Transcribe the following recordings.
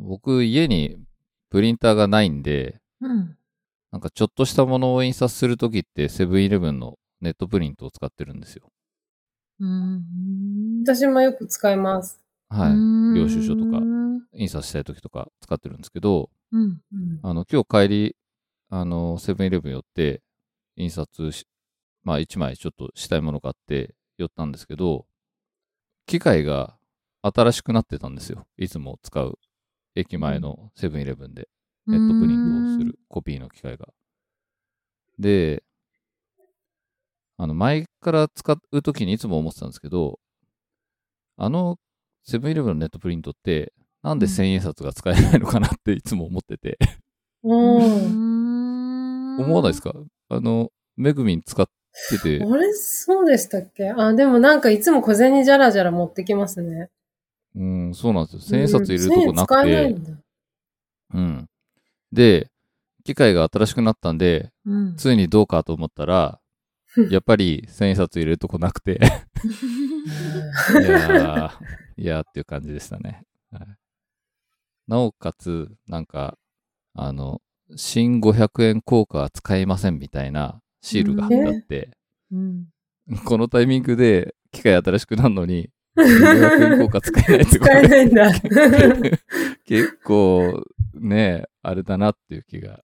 僕家にプリンターがないんで、うん。なんかちょっとしたものを印刷するときってセブンイレブンのネットプリントを使ってるんですよ。うん。私もよく使います。はい。い領収書とかうん。印刷したいときとか使ってるんですけど、うん。うんあの、今日帰り、あの、セブンイレブン寄って、印刷し、まあ一枚ちょっとしたいものがあって寄ったんですけど、機械が新しくなってたんですよ。いつも使う駅前のセブンイレブンで。ネットプリントをするコピーの機械が。で、あの、前から使うときにいつも思ってたんですけど、あの、セブンイレブンのネットプリントって、なんで千円札が使えないのかなっていつも思ってて。思わないですか？あの、めぐみん使ってて、あれ、そうでしたっけ？あ、でもなんかいつも小銭じゃらじゃら持ってきますね。うん、そうなんですよ。千円札入れるとこなうん1000円使くて。うん。で、機械が新しくなったんで、うん。ついにどうかと思ったら、やっぱり千円札入れるとこなくて、いやー、いやーっていう感じでしたね。はい、なおかつ、なんか、あの、新500円硬貨は使えませんみたいなシールが貼ってあって、うん。このタイミングで機械新しくなるのに、500円硬貨使えないってこ使えれないんだ。結構ね、あれだなっていう気が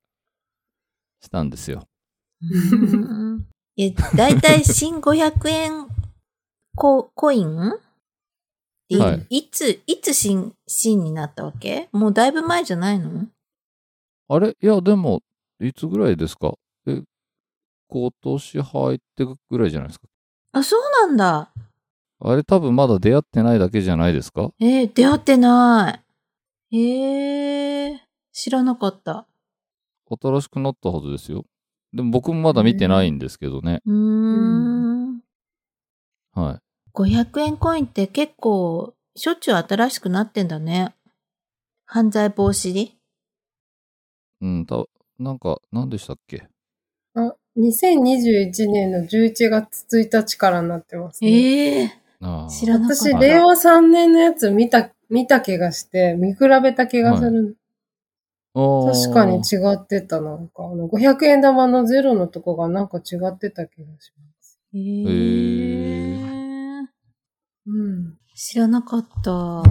したんですよ。うん。え、だいたい新500円ココイン？いはい。いつ、いつ新、新になったわけ？もうだいぶ前じゃないの？あれ？いや、でも、いつぐらいですか？え、今年入ってぐらいじゃないですか？あ、そうなんだ。あれ多分まだ出会ってないだけじゃないですか？えー出会ってない。えー、知らなかった。新しくなったはずですよ。でも僕もまだ見てないんですけどね。うーん。はい。500円コインって結構、しょっちゅう新しくなってんだね。犯罪防止でうん、た、なんか、何でしたっけ？あ、2021年の11月1日からになってます、ね。ええあー知らなかった。私、令和3年のやつ見た、見た気がして、見比べた気がする。あー確かに違ってた、なんか。あの、500円玉のゼロのとこがなんか違ってた気がします。えへーうん。知らなかった。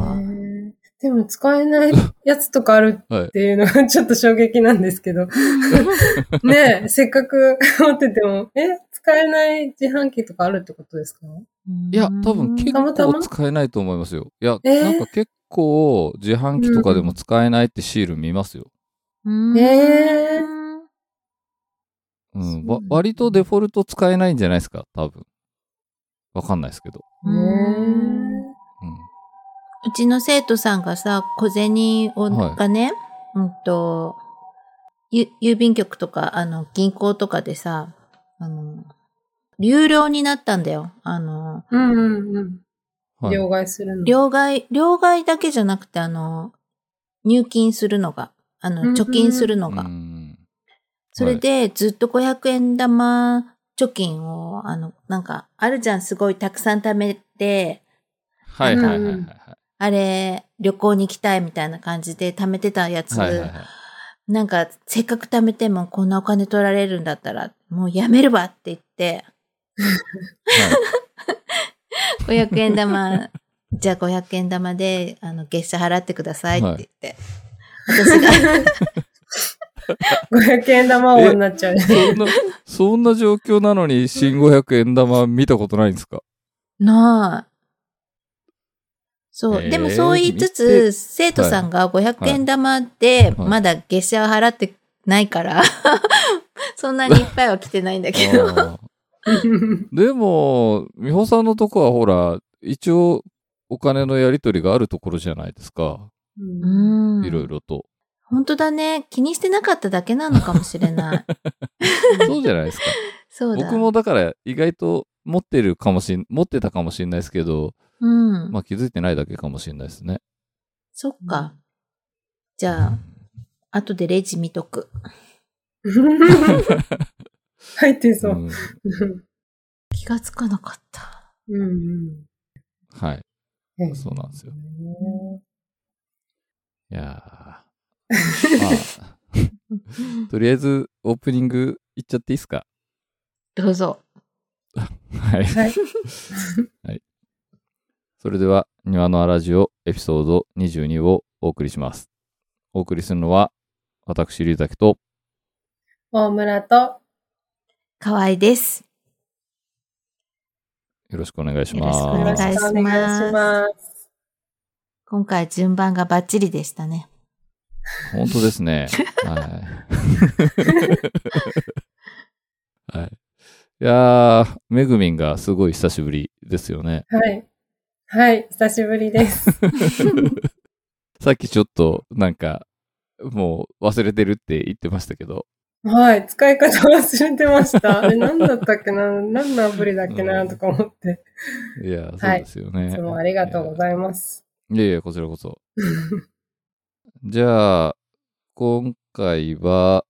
でも使えないやつとかあるはいっ。ていうのがちょっと衝撃なんですけど。ねえ、せっかく持ってても、え、使えない自販機とかあるってことですか？いや、多分結構使えないと思いますよ。いや、えー？なんか結構自販機とかでも使えないってシール見ますよ。うんえー？うん。わ割とデフォルト使えないんじゃないですか？多分。わかんないですけど。へうんうん。うちの生徒さんがさ、小銭を、はいがね、うんと、ゆ郵便局とか、あの、銀行とかでさ、あの、有料になったんだよ。あの、うんうんうん。はい。両替するの。両替、両替だけじゃなくて、あの、入金するのが、あの、うんうん貯金するのが。うんそれで、ずっと500円玉貯金を、あの、なんか、あるじゃん、すごいたくさん貯めて、はいはいはいはいはい。あれ、旅行に行きたいみたいな感じで貯めてたやつ、はいはいはい。なんか、せっかく貯めてもこんなお金取られるんだったら、もうやめるわって言って、500円玉、じゃあ500円玉で、あの、月謝払ってくださいって言って。私が、500円玉王になっちゃう。そんな、そんな状況なのに新500円玉見たことないんですか？ない。そう。えー。でもそう言いつつ、生徒さんが500円玉で、はい。まだ月謝は払ってないから、そんなにいっぱいは来てないんだけど。でも、美穂さんのとこはほら、一応お金のやり取りがあるところじゃないですか。うん。いろいろと。本当だね。気にしてなかっただけなのかもしれない。そうじゃないですか。そうだ。僕もだから意外と持ってるかもしん、持ってたかもしれないですけど、うん。まあ気づいてないだけかもしれないですね。そっか。じゃあ、後でレジ見とく。入ってそうう。ん気がつかなかった。うんうんはい。うんそうなんですよ。いやーまあ、とりあえずオープニングいっちゃっていいですか？どうぞ。はい。はい。それでは、庭のあラジオエピソード22をお送りします。お送りするのは、私、龍崎と、大村と、河合です。よろしくお願いします。よろしくお願いしますよろしくお願いします。今回順番がバッチリでしたね。本当ですね。はい。はい。いやー、めぐみんがすごい久しぶりですよね。はい。はい、久しぶりです。さっきちょっと、なんか、もう忘れてるって言ってましたけど、はい、使い方忘れてました。あれ何だったっけな？何のアプリだっけな？とか思って。いや、そうですよね。いつもありがとうございます。いやいや、こちらこそ。じゃあ、今回は、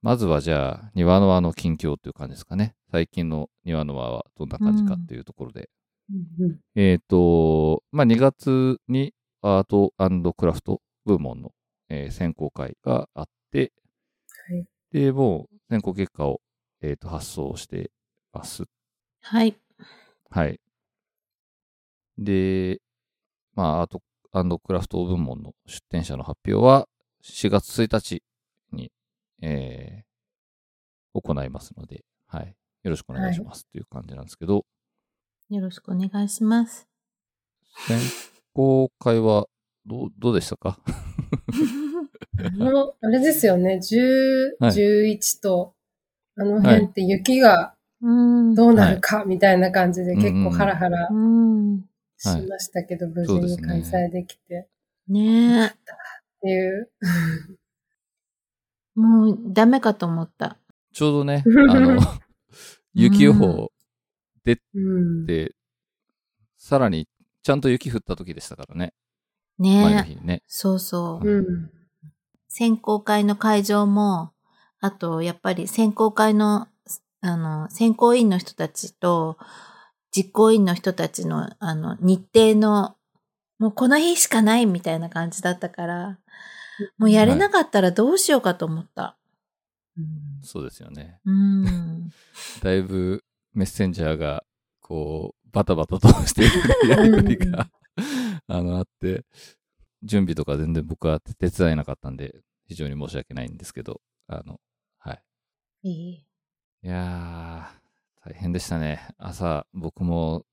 まずはじゃあ、庭の輪の近況っていう感じですかね。最近の庭の輪はどんな感じかっていうところで。うんえっ、と、まあ、2月にアートクラフト部門の、えー選考会があって、はいで、もう選考結果を、えー、と発送してます。はい。はい。で、まあ、アートクラフト部門の出展者の発表は4月1日に、えー行いますので、はい。よろしくお願いしますっていう感じなんですけど、よろしくお願いします。選考会はどう、どうでしたか？あ の、あれですよね、10、はい11と、あの辺って雪がうん。どうなるかみたいな感じで結構ハラハラうん。しましたけど、無事に開催できてねえ。っていう。もうダメかと思った。ちょうどね、あの、雪予報うん。で、さらにちゃんと雪降った時でしたからね、前の。日にね。そうそう。うん。選考会の会場も、あと、やっぱり選考会の、あの、選考委員の人たちと、実行委員の人たちの、あの、日程の、もうこの日しかないみたいな感じだったから、もうやれなかったらどうしようかと思った。そうですよね。うん。だいぶメッセンジャーが、こう、バタバタとしているやりとりが、あの、あって、準備とか全然僕は手伝えなかったんで、非常に申し訳ないんですけど、あの、はい。いい。いやー、大変でしたね。朝、僕も、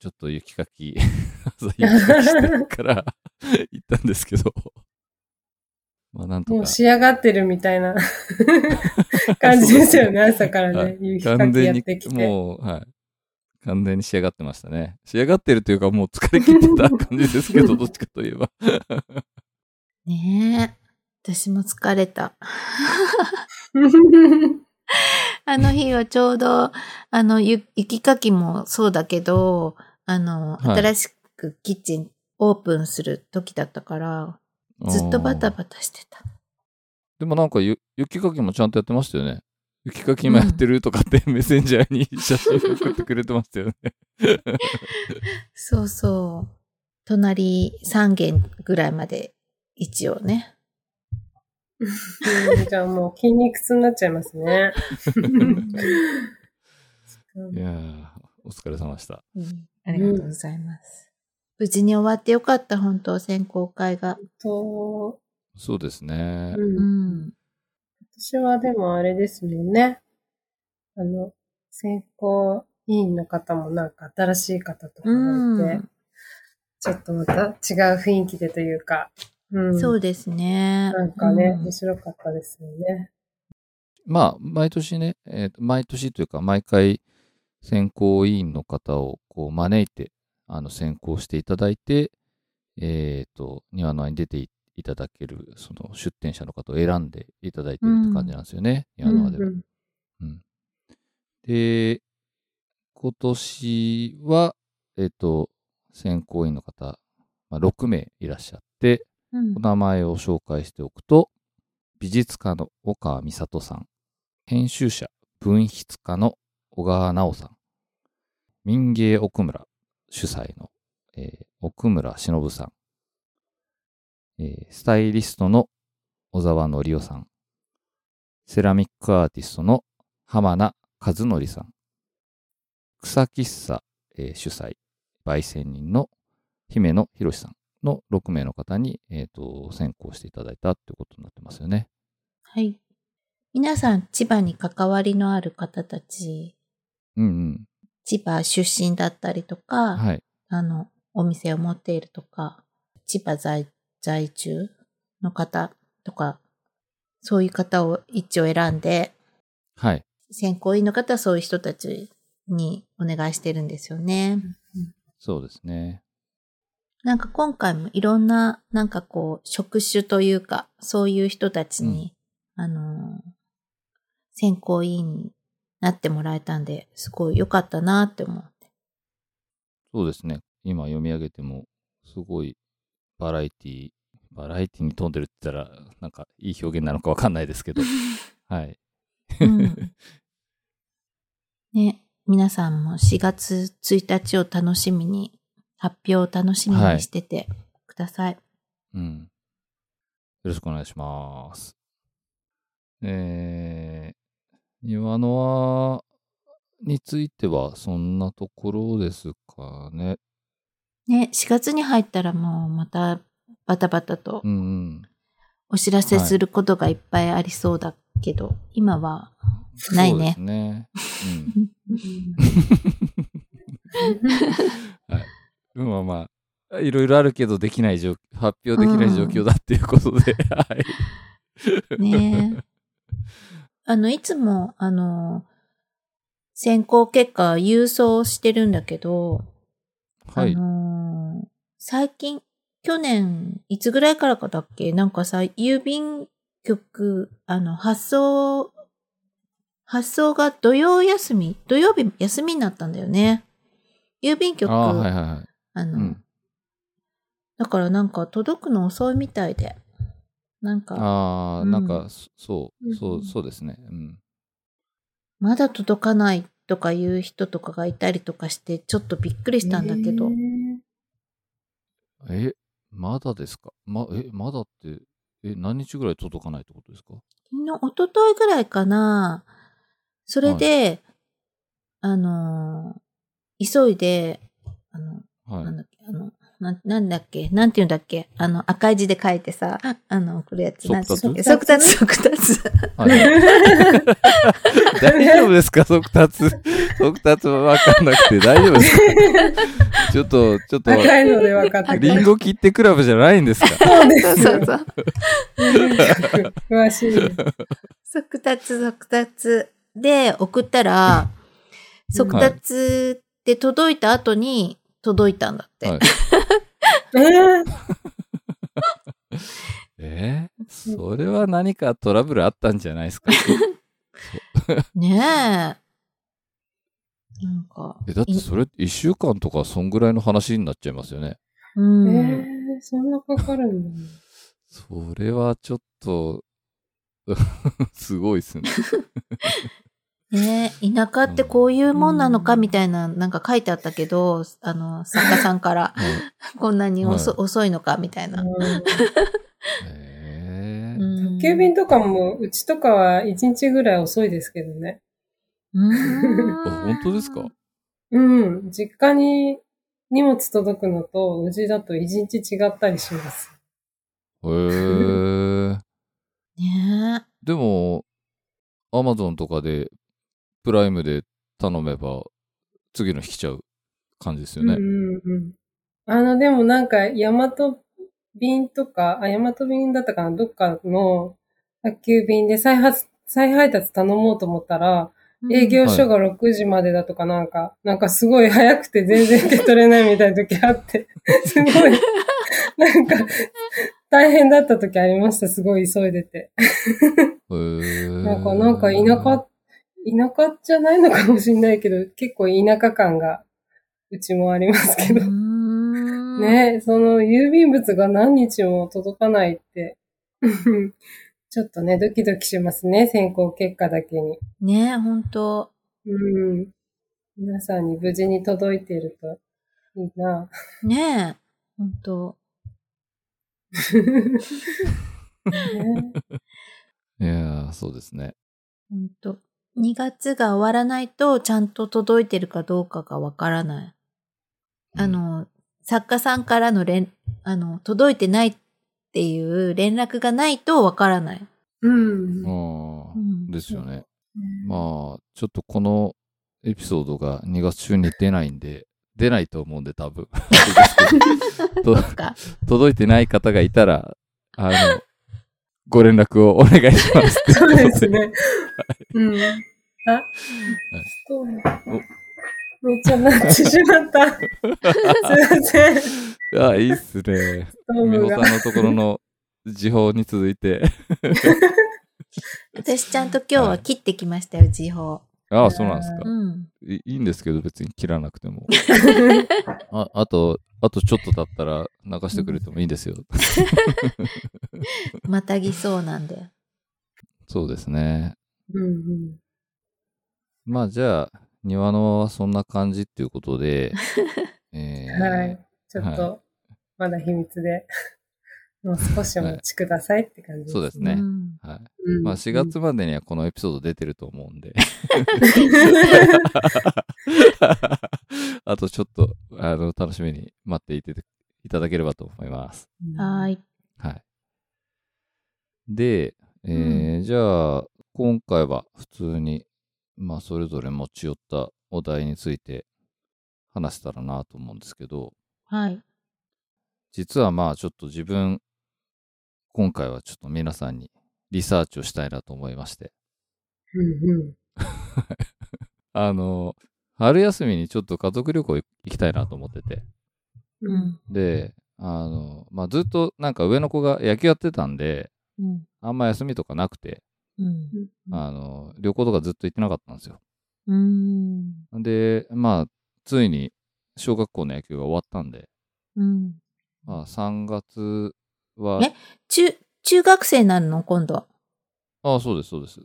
ちょっと雪かき、朝雪かきしてから 行ったんですけど、まあなんとかもう。仕上がってるみたいな 感じですよね、朝からはいね。雪かきやってきて。もう、はい。完全に仕上がってましたね。仕上がってるというか、もう疲れ切ってた感じですけど、どっちかといえば。ねえ。私も疲れた。あの日はちょうど、あの、ゆ雪かきもそうだけど、あの、はい新しくキッチンオープンする時だったから、ずっとバタバタしてた。でもなんかゆ、雪かきもちゃんとやってましたよね。雪かき今やってるとかって、メッセンジャーに写真送ってくれてましたよね。そうそう。隣3軒ぐらいまで一応ね。うんじゃあもう筋肉痛になっちゃいますね。いやー、お疲れ様でした。うんありがとうございます。無事に終わってよかった、本当選考会が。と、そうですね。うんうん。私はでもあれですもんね。あの、選考委員の方もなんか新しい方とかがいて、ちょっとまた違う雰囲気でというか、うん、そうですね。なんかね、うん面白かったですよね。まあ、毎年ね、えーと毎年というか、毎回、選考委員の方をこう招いて、あの、選考していただいて、えっ、と、庭の輪に出ていいただける、その出展者の方を選んでいただいてるって感じなんですよね、庭の輪では。うんうん。で、今年は、えっ、と、選考委員の方、まあ、6名いらっしゃって、うん。お名前を紹介しておくと、美術家の岡川美里さん、編集者、文筆家の小川直さん、民芸奥村主催の、えー奥村忍さん、えースタイリストの小沢則夫さん、セラミックアーティストの浜名和則さん、草喫茶、えー主催、焙煎人の姫野博さんの6名の方に、えーと選考していただいたということになってますよね。はい。皆さん、千葉に関わりのある方たち、うん千葉出身だったりとうん。か、はい。あの、お店を持っているとか、千葉在在住の方とか、そういう方を一応選んで、はい。選考委員の方はそういう人たちにお願いしてるんですよね。そうですね。なんか今回もいろんな、なんかこう、職種というか、そういう人たちに、あのー選考委員になってもらえたんで、すごい良かったなって思って。そうですね。今読み上げても、すごいバラエティ、バラエティに富んでるって言ったら、なんかいい表現なのかわかんないですけど、はい。うんね、皆さんも4月1日を楽しみに、発表を楽しみにしててください。うん。よろしくお願いします。えー、庭の輪についてはそんなところですかね。ね、4月に入ったらもうまたバタバタとうんうん。お知らせすることがいっぱいありそうだけど、今はないねそうですね。うん。まあまあ、いろいろあるけどできない状発表できない状況だっていうことで、はい。ねえ。あの、いつも、あの、選考結果郵送してるんだけど、はいあ。のー最近、去年、いつぐらいからかだっけ？なんかさ、郵便局、あの、発送、発送が土曜休み、土曜日休みになったんだよね。郵便局、ああ、はいはいはい。あの、うんだからなんか届くの遅いみたいで。なんか、ああ、うんなんか、そそう、そうう、んそうですね。うん。まだ届かないとかいう人とかがいたりとかして、ちょっとびっくりしたんだけど。え、まだですか？ま、え、まだって、え、何日ぐらい届かないってことですか？昨日、一昨日ぐらいかな。それで、あのー急いで、あの、はい。なんだっけ、あの、ななんだっけ、なんて言うんだっけ、あの、赤い字で書いてさ、あの、これやつ、なんて言うんだっけ？速速達？達、速達。はい 大丈夫ですか？速達？速達はわかんなくて。大丈夫ですか？ちょっと、ちょっと、赤いので分かってリンゴ切ってクラブじゃないんですか？そうでそうすよ。そうそう。詳しい。速達、速達。で送ったら、速達で届いた後に届いたんだって。はい えー？えーそれは何かトラブルあったんじゃないですか？ねえ。なんか。え、だってそれ一週間とかそんぐらいの話になっちゃいますよね。うん。えーそんなかかるんだね。それはちょっと、すごいですね。ね。え、田舎ってこういうもんなのかみたいな、なんか書いてあったけど、あの、作家さんから、はい こんなに遅,、はい遅いのかみたいな。宅急便とかも、うちとかは1日ぐらい遅いですけどね。うあん。本当ですか？うん。実家に荷物届くのと、うちだと1日違ったりします。へえ。ね。でも、アマゾンとかで、プライムで頼めば、次の日来ちゃう感じですよね。うんうんうん。あの、でもなんか、ヤマト便とか、あ、ヤマト便だったかな、どっかの宅急便で再発、再配達頼もうと思ったら、え。営業所が6時までだとかなんか、なんかすごい早くて全然受け取れないみたいな時あって、すごい、なんか、大変だった時ありました、すごい急いでて。へーなんか、なんか田舎、田舎じゃないのかもしれないけど、結構田舎感が、うちもありますけど。うん。ね、その郵便物が何日も届かないって、ちょっとね、ドキドキしますね、選考結果だけに。ね本当うん。皆さんに無事に届いているといいな。ねえ、本当ねいやー、そうですね。ほんと。2月が終わらないと、ちゃんと届いてるかどうかがわからない。あの、作家さんからの連、あの、届いてないっていう連絡がないとわからない。うん。ああ、うんですよね。まあ、ちょっとこのエピソードが2月中に出ないんで、出ないと思うんで多分。届いてない方がいたら、あの、ご連絡をお願いします。そうですね。うん。あ、ストーブめっちゃなってしまった。すいません。スあ、いいっすね。美穂さんのところの時報に続いて。私ちゃんと今日は切ってきましたよ、時報。ああ、そうなんですか。うん。いいいんですけど、別に切らなくても。ああと、あとちょっと経ったら流してくれてもいいんですよ。またぎそうなんで。そうですね。うんうん。まあじゃあ、庭のはそんな感じっていうことで、えーはい。ちょっと、まだ秘密で、もう少しお待ちくださいって感じそうですねうんはい。うんまあ4月までにはこのエピソード出てると思うんで。あとちょっと、あの、楽しみに待っていていただければと思います。はーい。はい。で、えーじゃあ、今回は普通に、まあ、それぞれ持ち寄ったお題について話せたらなと思うんですけど、はい。実はまあ、ちょっと自分、今回はちょっと皆さんにリサーチをしたいなと思いまして、うんうん。あの、春休みにちょっと家族旅行行きたいなと思ってて、ううん。ん。で、あの、まあ、ずっとなんか上の子が野球やってたんで、うん。あんま休みとかなくて、うん。あの、旅行とかずっと行ってなかったんですよ。うん。で、まあ、ついに小学校の野球が終わったんで、うん。まあ、3月は、え中、中学生になるの今度。ああ、そうです、そうです。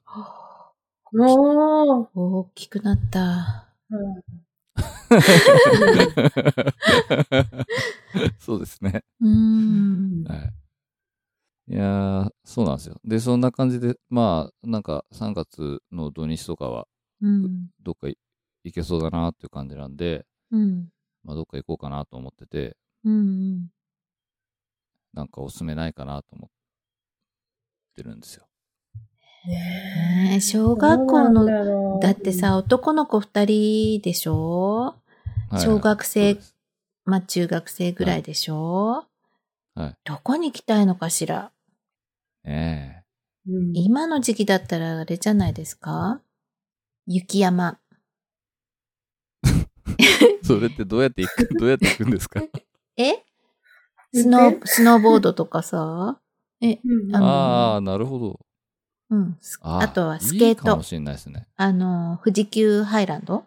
おー。大きくなった。そうですね。うん。はい。いやー、そうなんですよ。で、そんな感じで、まあ、なんか3月の土日とかは、うん。どっかい行けそうだなっていう感じなんで、うん。まあ、どっか行こうかなと思ってて、うん。なんかおすすめないかなと思ってるんですよ。ねえ小学校ののだってさ、、男の子二人でしょ？はい。小学生まあ中学生ぐらいでしょ？はい。どこに行きたいのかしら？ねうん。今の時期だったらあれじゃないですか？雪山。え。それってどうやって行く、どうやって行くんですか？え？スノー、スノーボードとかさえ、うんあのああ、なるほど。うん。スああとはスケートいいかも。しれないですね。あの、富士急ハイランド？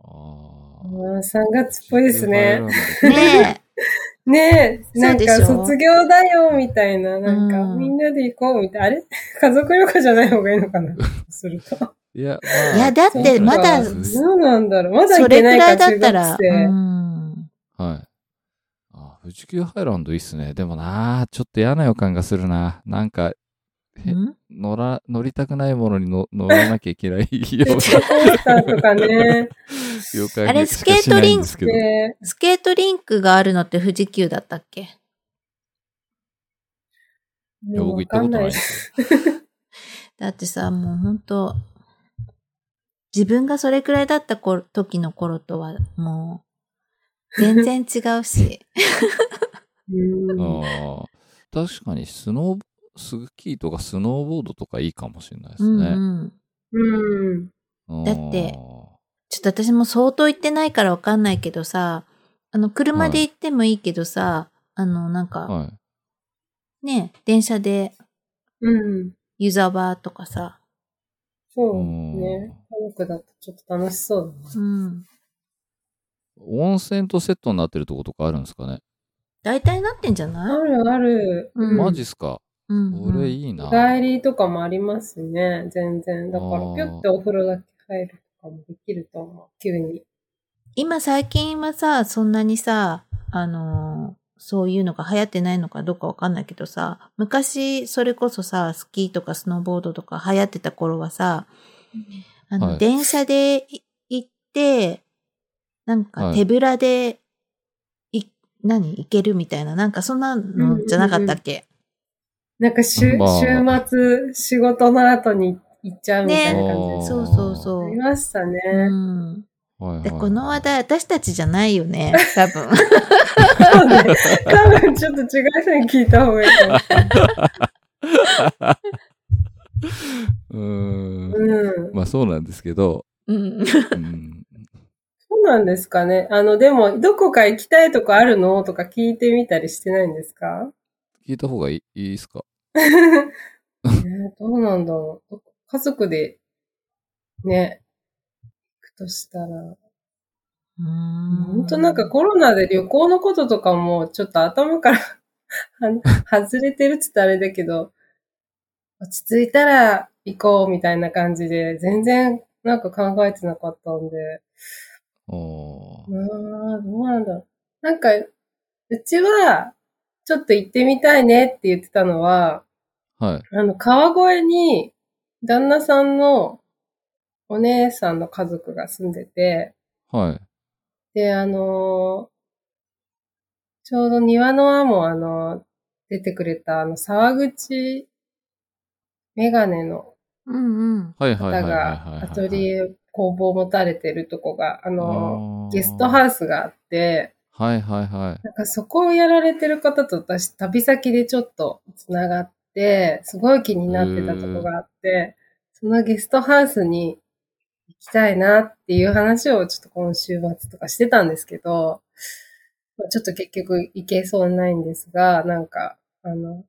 ああー3月っぽいですね。ねえ。ねえ、なんか卒業だよ、みたいな。なんか、うんみんなで行こう、みたいな。あれ？家族旅行じゃない方がいいのかな？すると。いや、まあいやだってまだそうなんだろう。まだそ行けないか、れくらいだ中ったら。はい。あ、富士急ハイランドいいっすね。でもな、ちょっと嫌な予感がするな。なんか、乗ら、乗りたくないものにの乗らなきゃいけないようジェットコースターとかね。あれがしかしないんですけど。で、スケートリンクがあるのって富士急だったっけ？いや僕行ったことないです。だってさ、もうほんと、自分がそれくらいだった頃時の頃とは、もう、全然違うし。うんああ、確かにスノー、スキーとかスノーボードとかいいかもしれないですね。うんうん。うん。うんだってちょっと私も相当行ってないからわかんないけどさ、あの、車で行ってもいいけどさ、あの、なんか、はい。ね、電車でうん。湯沢とかさ、そううんね。家族だとちょっと楽しそうだな。うん。温泉とセットになってるとことかあるんですかね？大体なってんじゃあない？るある。うんマジっすか？うん、これいいな。日帰りとかもありますね。全然。だからぴょってお風呂だけ入るとかもできると思う。急に。今最近はさ、そんなにさ、あのーそういうのが流行ってないのかどうかわかんないけどさ、昔、それこそさ、スキーとかスノーボードとか流行ってた頃はさ、あの、はい電車でい行って、なんかはい手ぶらで、い、何？行けるみたいな、なんかそんなのじゃなかったっけ、なんか週、まあ週末、仕事の後に行っちゃうみたいな感じね。そうそうそうありましたね。うん。はいはいで、この話題、私たちじゃないよね、多分。そうね。多分ちょっと違う人に聞いた方がいいかもしれない。うーん。うん。まあそうなんですけど、うん。うん、そうなんですかね。あの、でも、どこか行きたいとこあるの？とか聞いてみたりしてないんですか？聞いた方がいいいいですか？えーどうなんだろう。家族で、ね、行くとしたら。本当なんかコロナで旅行のこととかもちょっと頭から は外れてるって言ったらあれだけど、落ち着いたら行こうみたいな感じで、全然なんか考えてなかったんで、おーうーん、どうなんだろう。なんか、うちは、ちょっと行ってみたいねって言ってたのは、はい。あの、川越に、旦那さんのお姉さんの家族が住んでて、はい。で、あのーちょうど庭の輪もあの、出てくれたあの、沢口メガネのうんうん。はいはいはいはい方がはい。アトリエ工房持たれてるとこが、あの、あー。ゲストハウスがあって、はいはいはい。なんかそこをやられてる方と私旅先でちょっと繋がって、すごい気になってたとこがあって、そのゲストハウスに行きたいなっていう話をちょっと今週末とかしてたんですけど、まあちょっと結局行けそうにないんですが、なんか、あの、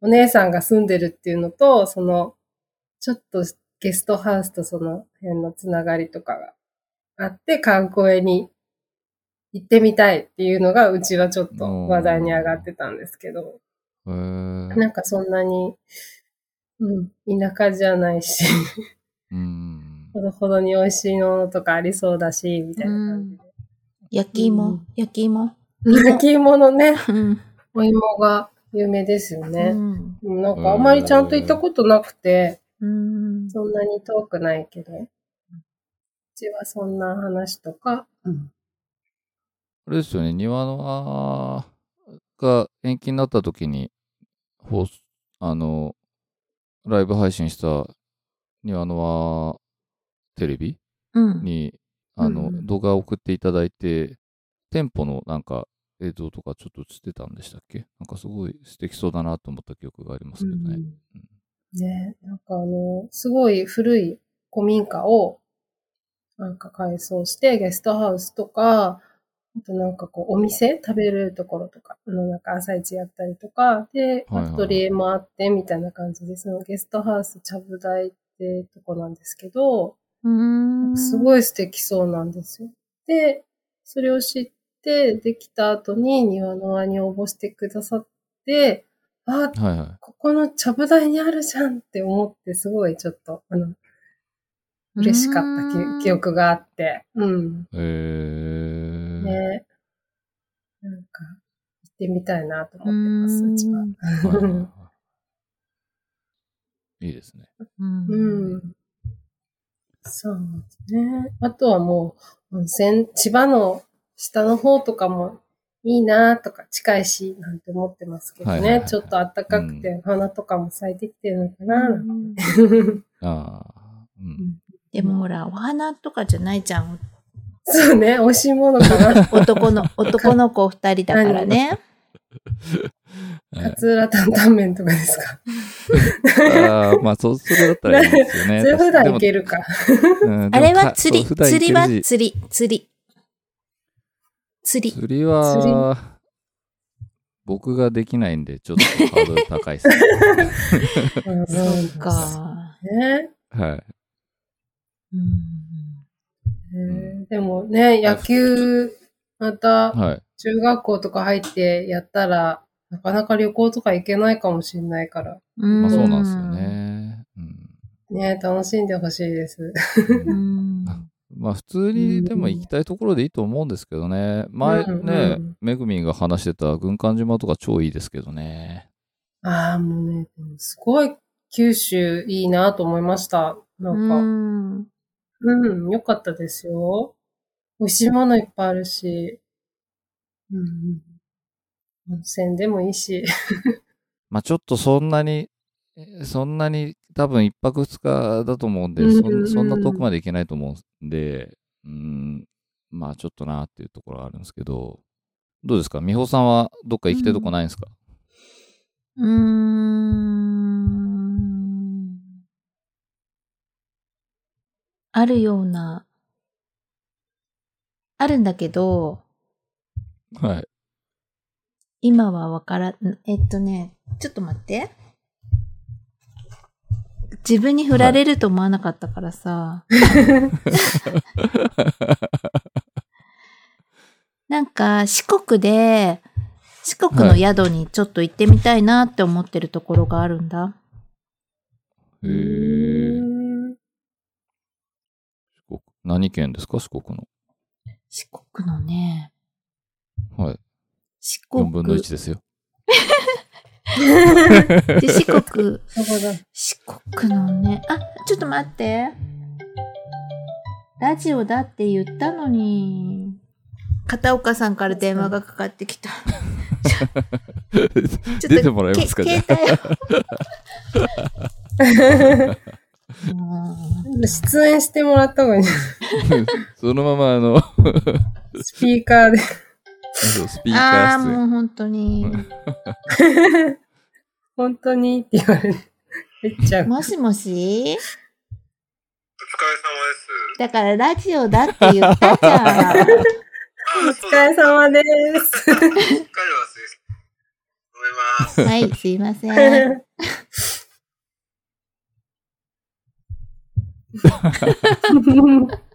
お姉さんが住んでるっていうのと、その、ちょっとゲストハウスとその辺のつながりとかがあって、観光へに行ってみたいっていうのが、うちはちょっと話題に上がってたんですけど、なんかそんなに、うん、田舎じゃないし、うん。ほどほどに美味しいものとかありそうだし、みたいな感じで。焼き芋、うん焼き芋？焼き芋のね、うん。お芋が有名ですようね。ん。でもなんかあんまりちゃんと行ったことなくて、うん。そんなに遠くないけど、うちはそんな話とか、うん。あれですよね、庭の輪が延期になった時に、放送あの、ライブ配信した庭の輪テレビうん。に、あの、うんうん。動画を送っていただいて、店舗のなんか映像とかちょっと映ってたんでしたっけ？なんかすごい素敵そうだなと思った記憶がありますけどね。ね、なんかあの、すごい古い古民家を、なんか改装して、ゲストハウスとか、あとなんかこう、お店食べるところとか、あの、なんか朝市やったりとか、で、アトリエもあって、みたいな感じで、そのゲストハウス、ちゃぶ台ってとこなんですけど、うん。すごい素敵そうなんですよ。で、それを知って、できた後に庭の輪に応募してくださって、あ、はいはここのちゃぶ台にあるじゃんって思って、すごいちょっと、あの、嬉しかったき記憶があって、うん。い。えー。ね。なんか、行ってみたいなと思ってます、うちは。はいはいはいいいですね。うん。うん。そうですね。あとはもう、温泉、千葉の下の方とかもいいなとか、近いし、なんて思ってますけどはいはいはいね。ちょっと暖かくて、花とかも咲いてきてるのかな、なんてああ。うん。でもほら、お花とかじゃないじゃん。そうね、美味しいものかな。男の、男の子二人だからね。はい勝浦担々麺とかですか？ああ、まあ、そ、それだったらいいですよね。それ普段いける。るか。うんあれは釣り、釣りは釣り、釣り。釣り。釣りは、僕ができないんで、ちょっとハードル高いですそう。か。ね。はい。うん。でもね、野球、また、はい。中学校とか入ってやったら、なかなか旅行とか行けないかもしれないから、うんまあ、そうなんですよ。ね。うんね、楽しんでほしいです。うん。まあ普通にでも行きたいところでいいと思うんですけどね。前うんねうん、めぐみんが話してた軍艦島とか超いいですけどね。ああ、もうね、すごい九州いいなと思いました。なうんか、ん。うん、良かったですよ。美味しいものいっぱいあるし、うんうん、温泉でもいいし。まあちょっとそんなに、えそんなに多分一泊二日だと思うんで、うんそんそんな遠くまで行けないと思うんで、うん、まあちょっとなっていうところはあるんですけど、どうですか？美穂さんはどっか行きたいとこないんですか、うーん。あるような、あるんだけど、はい。今はわからん、えっとね、ちょっと待って。自分に振られると思わなかったからさ。なんか四国で、四国の宿にちょっと行ってみたいなって思ってるところがあるんだ。へうえ。ん四国何県ですか？四国の。四国のね、はい。四国。4分の1ですよ。で、四国、国のね、あ、ちょっと待って。ラジオだって言ったのに。片岡さんから電話がかかってきた。ちょっと出てもらえますかじゃけあ。携帯出演してもらった方がいい そのままあの、スピーカーで。スピうーああ、カー出演。もう本当に。本当にって言われる。めっちゃう。もしもし？お疲れ様です。だからラジオだって言ったじゃん。あ、お疲。れ様です。すっかり忘れてた。思います。はい、すいません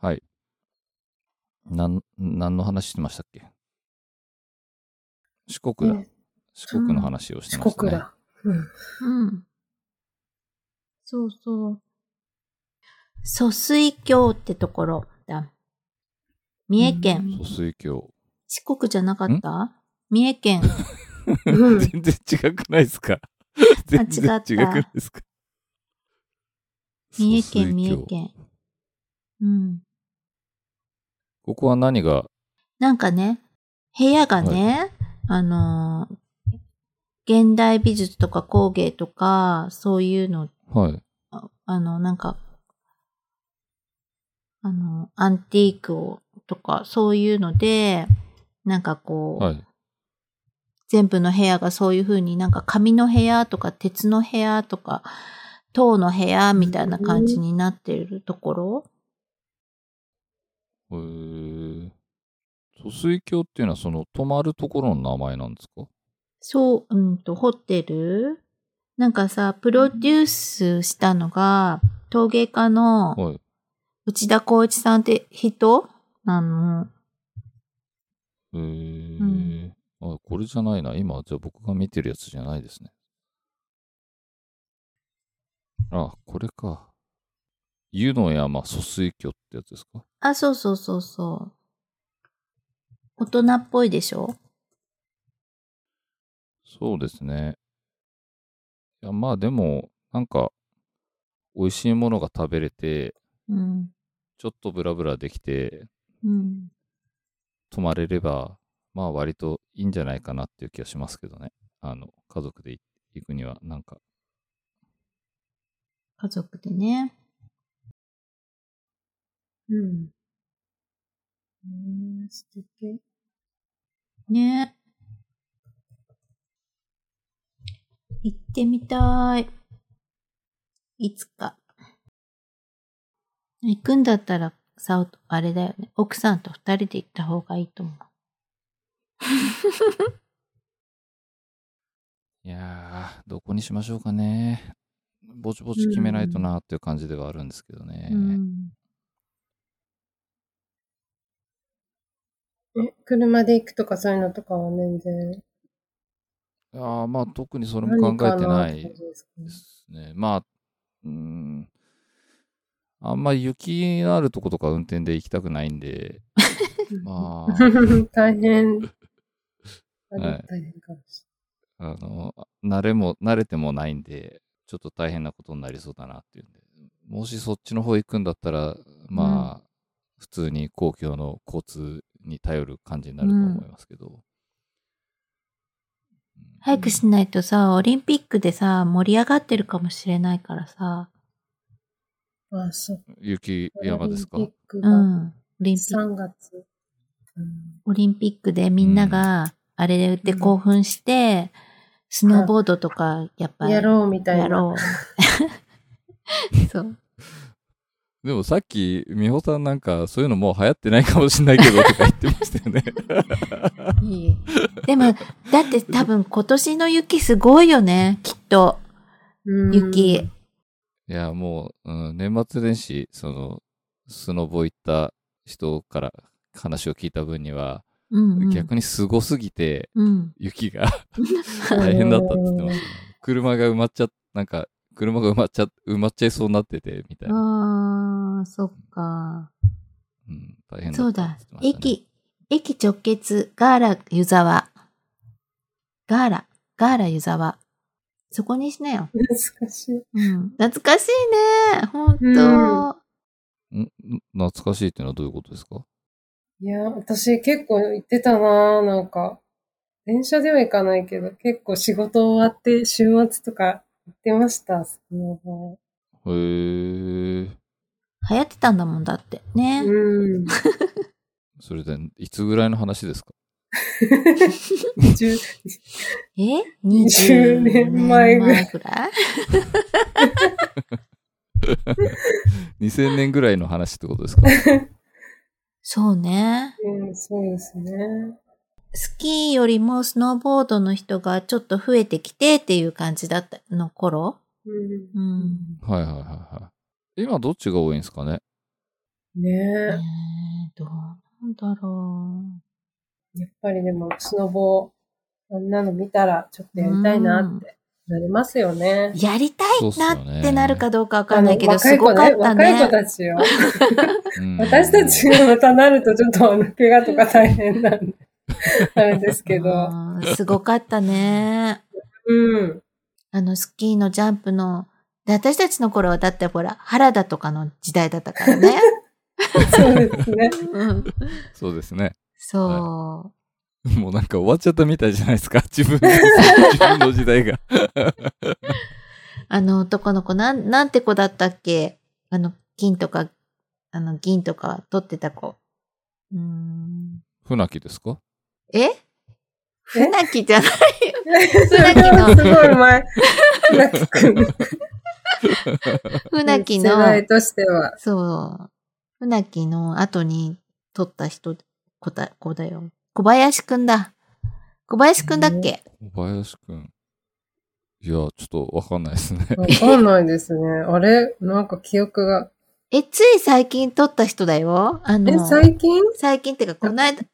はい。なん、何の話してましたっけ？四国だ。ね四国の話をして四ましたね。国だ。うん。うん。そうそう。疎水峡ってところだ。三重県。疎水峡。四国じゃなかった？三重県。うん 全然違くないですか？全然違った違くないですか？三重県、三重峡県。うん。ここは何が、なんかね、部屋がね、あのー現代美術とか工芸とか、そういうの、はい。ああの、なんか、あの、アンティークを、とか、そういうので、なんかこう、はい。全部の部屋がそういう風になんか紙の部屋とか鉄の部屋とか銅の部屋みたいな感じになってるところ、へー疎水峡っていうのはその泊まるところの名前なんですか？そう、うんと、ホテル？なんかさ、プロデュースしたのが陶芸家のはい。内田光一さんって人なの。へーうんあ、これじゃないな。今、じゃあ僕が見てるやつじゃないですね。あ、これか。湯の山疎水峡ってやつですか？あ、そうそうそうそう。大人っぽいでしょ？そうですね。いや、まあでも、なんか、美味しいものが食べれて、うん。ちょっとブラブラできて、うん。泊まれれば、まあ割といいんじゃないかなっていう気がしますけどね。あの、家族で行くには、なんか、家族でね。うん。うん、素敵。ね行ってみたい。いつか。行くんだったら、さ、あれだよね。奥さんと二人で行った方がいいと思う。いやー、どこにしましょうかね。ぼちぼち決めないとなっていう感じではあるんですけどね。うん。え、車で行くとかそういうのとかは全然。いやーまあ特にそれも考えてないですかね。まあ、うん。あんまり雪のあるとことか運転で行きたくないんで、まあ、大変。あ れはい大変かもしあの、慣れも、慣れてもないんで、ちょっと大変なことになりそうだなっていうんで、もしそっちの方行くんだったら、まあ、普通に公共の交通に頼る感じになると思いますけど。うん早くしないとさ、オリンピックでさ、盛り上がってるかもしれないからさ。あ、そう。雪山ですか？オリンピックうがん。オリンピック、3月。うんオリンピックでみんなが、あれで興奮して、スノーボードとか、やっぱり、やろうみたいな。やろう。そう。でもさっき、美穂さんなんか、そういうのもう流行ってないかもしれないけどとか言ってましたよね。いいでも、だって多分今年の雪すごいよね、きっと。うん雪。いや、もう、うん、年末年始、その、スノボ行った人から話を聞いた分には、うん、うん。逆にすごすぎて、うん。雪が 大変だったって言ってました ね。車が埋まっちゃ、なんか、車が埋まっちゃ、埋まっちゃいそうになってて、みたいな。ああ、そっか。うん、大変だそうだ。駅、駅直結、ガーラ湯沢。ガーラ、ガーラ湯沢。そこにしなよ。懐かしい。うん。懐かしいね。ほんと。うんん？懐かしいっていうのはどういうことですか？いや、私結構行ってたななんか。電車では行かないけど、結構仕事終わって週末とか行ってました。スノボへー。流行ってたんだもんだって。ね。うん。それで、いつぐらいの話ですか？10 え？20年前ぐらいぐらい2000年ぐらいの話ってことですか？そうね。うん、そうですね。スキーよりもスノーボードの人がちょっと増えてきてっていう感じだったの頃？うんうん。はいはいはいはい。今どっちが多いんですかね？ねええ。ー、どうなんだろやっぱりでも、スノボ、あんなの見たら、ちょっとやりたいなってなりますよねう。。やりたいなってなるかどうかわかんないけど、あのすごかった若い子ね。たちよ。うん私たちがまたなるとちょっとあの、怪我とか大変なんで、あれですけど。うんすごかったね。うん。あの、スキーのジャンプの、で私たちの頃はだってほら、原田とかの時代だったからね。そうですね。うん、そうですね。そう。もうなんか終わっちゃったみたいじゃないですか？自分の、自分の時代が。あの男の子、なん、なんて子だったっけ？あの、金とか、あの、銀とか取ってた子。うーん。船木ですか？え？船木じゃないよ。船木のすごい前。船木くん。船木世代の、としては。そう。船木の後に取った人、子だ、子だよ。小林くんだ。小林くんだっけ？小林くん。いや、ちょっとわかんないですね。わかんないですね。あれ？なんか記憶が。え、つい最近取った人だよ。あの、え、最近？最近ってか、この間、あ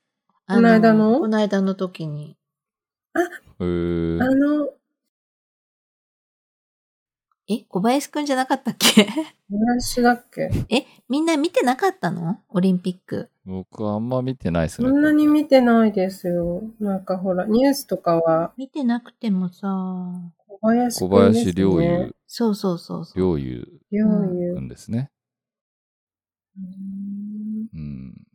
この間の？この間の時に。へーあの、え、小林くんじゃなかったっけ？私だっけ？え、みんな見てなかったの？オリンピック。僕はあんま見てないですね。そんなに見てないですよ。なんかほら、ニュースとかは、見てなくてもさ、小林ね。林陵侑、そうそうそうそう。陵侑陵く侑。んですね。うんうん。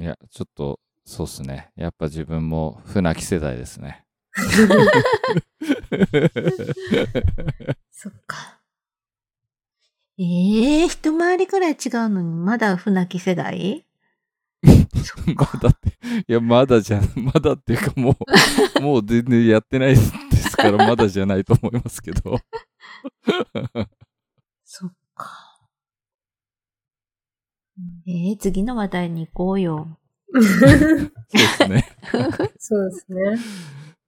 いや、ちょっと、そうっすね。やっぱ自分も船木世代ですね。そっか。ええー、一回りくらい違うのに、まだ船木世代 まだって、いや、まだじゃ、まだっていうかもう、もう全然やってないですから、まだじゃないと思いますけど。そっか。えー、次の話題に行こうよ。そうですね。そうですね。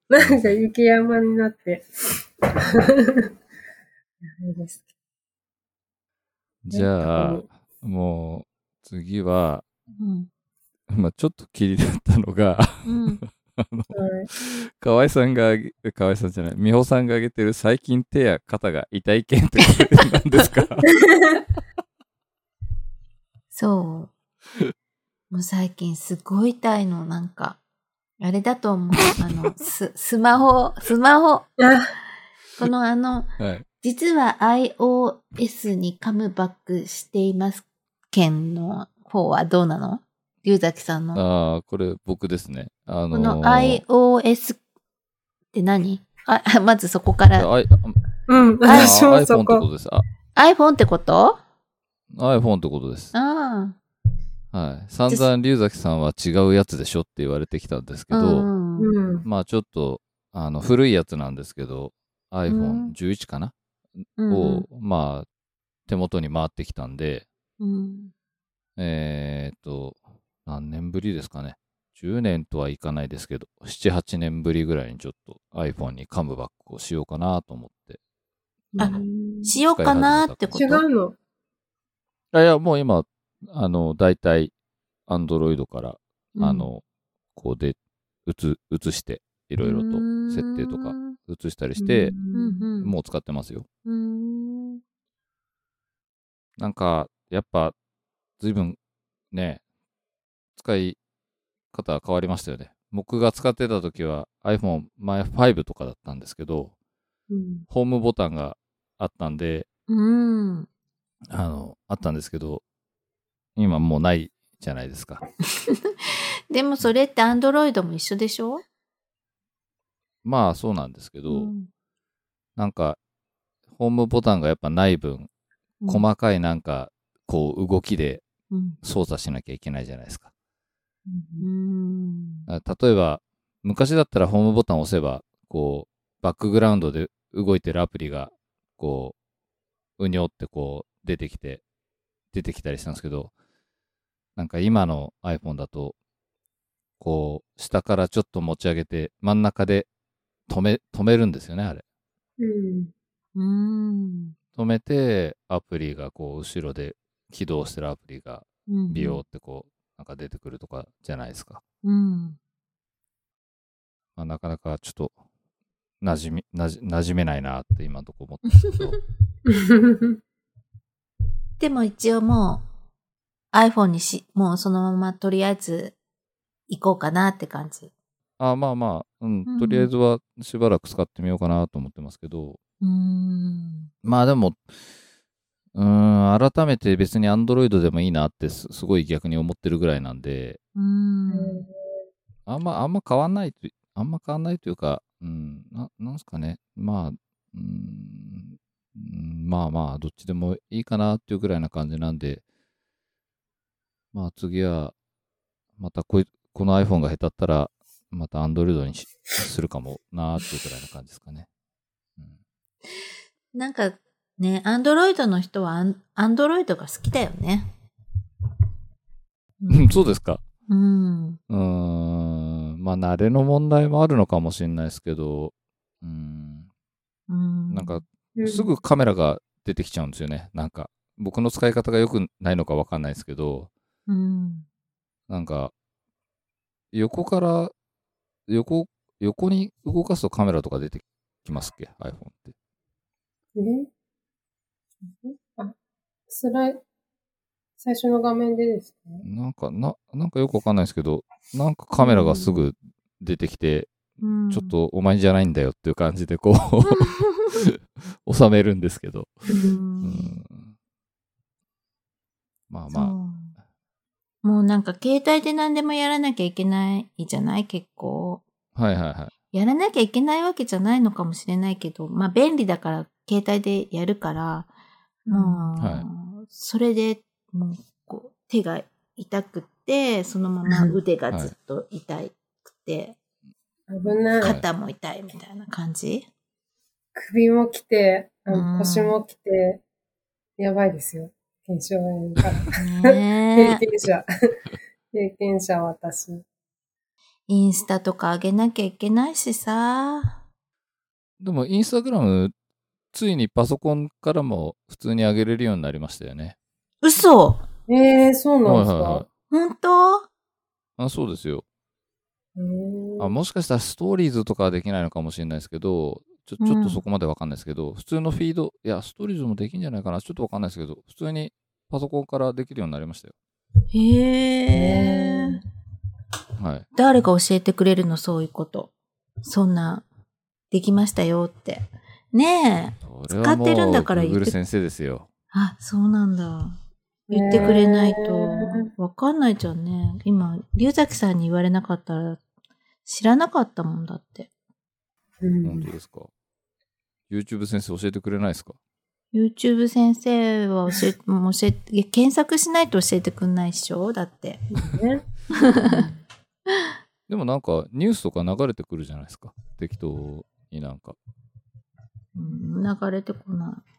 なんか雪山になって。じゃあ、もう、次は、うん。まあちょっと気になったのが、うん。はい。河合さんが河合さんじゃない、美穂さんが挙げてる最近手や肩が痛い件って何ですか？そう。もう最近すごい痛いの、なんか。あれだと思う。あの、ス、スマホ、スマホ。あ、このあの、はい。実は iOS にカムバックしています件の方はどうなの？龍崎さんの。ああ、これ僕ですね。あのこの iOS って何？あ、あ まずそこから。うん、あ私も iPhone そこ。ってことです。あ iPhone ってこと？iPhone ってことです。あはい。散々龍崎さんは違うやつでしょって言われてきたんですけあ。ど。まあちょっと、あの、古いやつなんですけど、うん iPhone11 かな、うんを、まあ、手元に回ってきたんで、うんえーっと、何年ぶりですかね？10年とはいかないですけど、7、8年ぶりぐらいにちょっと iPhone にカムバックをしようかなと思って。あうんしようかなってこ違とうの？あいや、もう今、あの、大体、Android から、あ、の、こうで、映、映して、いろいろと設定とか映したりして、うんうんもう使ってますよ。うんなんか、やっぱ、ずいぶん、ね、使い方は変わりましたよね。僕が使ってた時は iPhone 前5とかだったんですけど、うんホームボタンがあったんで、うん。あの、あったんですけど、今もうないじゃないですか。でもそれって Android も一緒でしょ？まあそうなんですけど、うんなんか、ホームボタンがやっぱない分、細かいなんか、こう動きでうん操作しなきゃいけないじゃないですか。うんあ例えば、昔だったらホームボタンを押せば、こう、バックグラウンドで動いてるアプリが、こう、うにょってこう、出てきて、出てきたりしたんですけど、なんか今の iPhone だと、こう、下からちょっと持ち上げて、真ん中で止め、止めるんですよね、あれ。うん。うん止めて、アプリがこう、後ろで起動してるアプリが、うんビヨーってこう、なんか出てくるとかじゃないですか。うんまあ、なかなかちょっと、馴染み、なじ、馴染めないなって今のとこ思ってけど。でも一応もう iPhone にし、もうそのままとりあえず行こうかなって感じ。あまあまあ、ううん。ん、とりあえずはしばらく使ってみようかなと思ってますけど、うん。まあでも、うーん、改めて別に Android でもいいなってすすごい逆に思ってるぐらいなんで、うん。あんま、あんま変わんないと、あんま変わんないというか、うん、ななんすかね、まあ、うん、うん。まあまあ、どっちでもいいかなっていうぐらいな感じなんで、まあ次は、またこいこの iPhone が下手ったら、また Android にしするかもなーっていうぐらいな感じですかね。うんなんかね、アンドロイドの人はアンアンドロイドが好きだよね。うん、そうですか。うん。うーん、まあ慣れの問題もあるのかもしれないですけど、うん、うん。なんかすぐカメラが出てきちゃうんですよね。なんか、僕の使い方が良くないのかわかんないですけど、うん。なんか、横から、横、横に動かすとカメラとか出てきますっけ ?iPhone って。え？あ、スライ、最初の画面でですか？なんか、な、なんかよくわかんないですけど、なんかカメラがすぐ出てきて、うんちょっ。とお前じゃないんだよっていう感じでこう、収めるんですけど。う。うんんまあまもうなんか携帯で何でもやらなきゃいけないじゃない？結構。あ、はいはいはい。やらなきゃいけないわけじゃないのかもしれないけど、まあ便利だから携帯でやるから、もう、はそれでもうこう手が痛くって、そのまま腕がずっと痛くて、危ない。肩も痛いみたいな感じ？首も来て、腰も来て、やばいですよ。検証員から。ね経験者。経験者私。インスタとか上げなきゃいけないしさ。でも、インスタグラム、ついにパソコンからも普通に上げれるようになりましたよね。嘘ええー、そうなんですか、はいはいはい。本当？あ、そうですよ。あもしかしたらストーリーズとかはできないのかもしれないですけど、ちょちょっとそこまでわかんないですけど、普通のフィード、いや、ストーリーズもできんじゃないかな、ちょっとわかんないですけど、普通にパソコンからできるようになりましたよ。へえ。はい。誰が教えてくれるのそういうこと。そんな、できましたよって。ねえ。使ってるんだから言って先生ですよ。あ、そうなんだ。言ってくれないとね、わかんないじゃんね。今、龍崎さんに言われなかったら、知らなかったもんだって。うん本当ですか？YouTube 先生教えてくれないですか？YouTube 先生は教え、もう教えて、検索しないと教えてくんないっしょ？だって。ね。でもなんか、ニュースとか流れてくるじゃないですか。適当になんか。うん、流れてこない。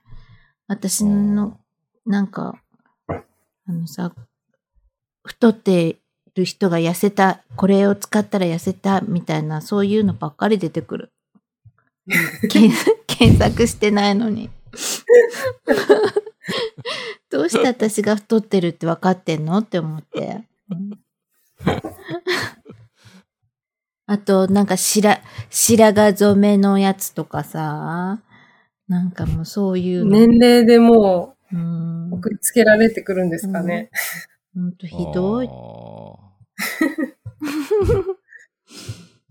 私の、なんか、あのさ、太ってる人が痩せた、これを使ったら痩せた、みたいな、そういうのばっかり出てくる。検検索してないのに。どうして私が太ってるって分かってんのって思って。うんあと、なんか白、白髪染めのやつとかさ、なんかもうそういうの。年齢でもうんう送りつけられてくるんですかね。ほんとひどい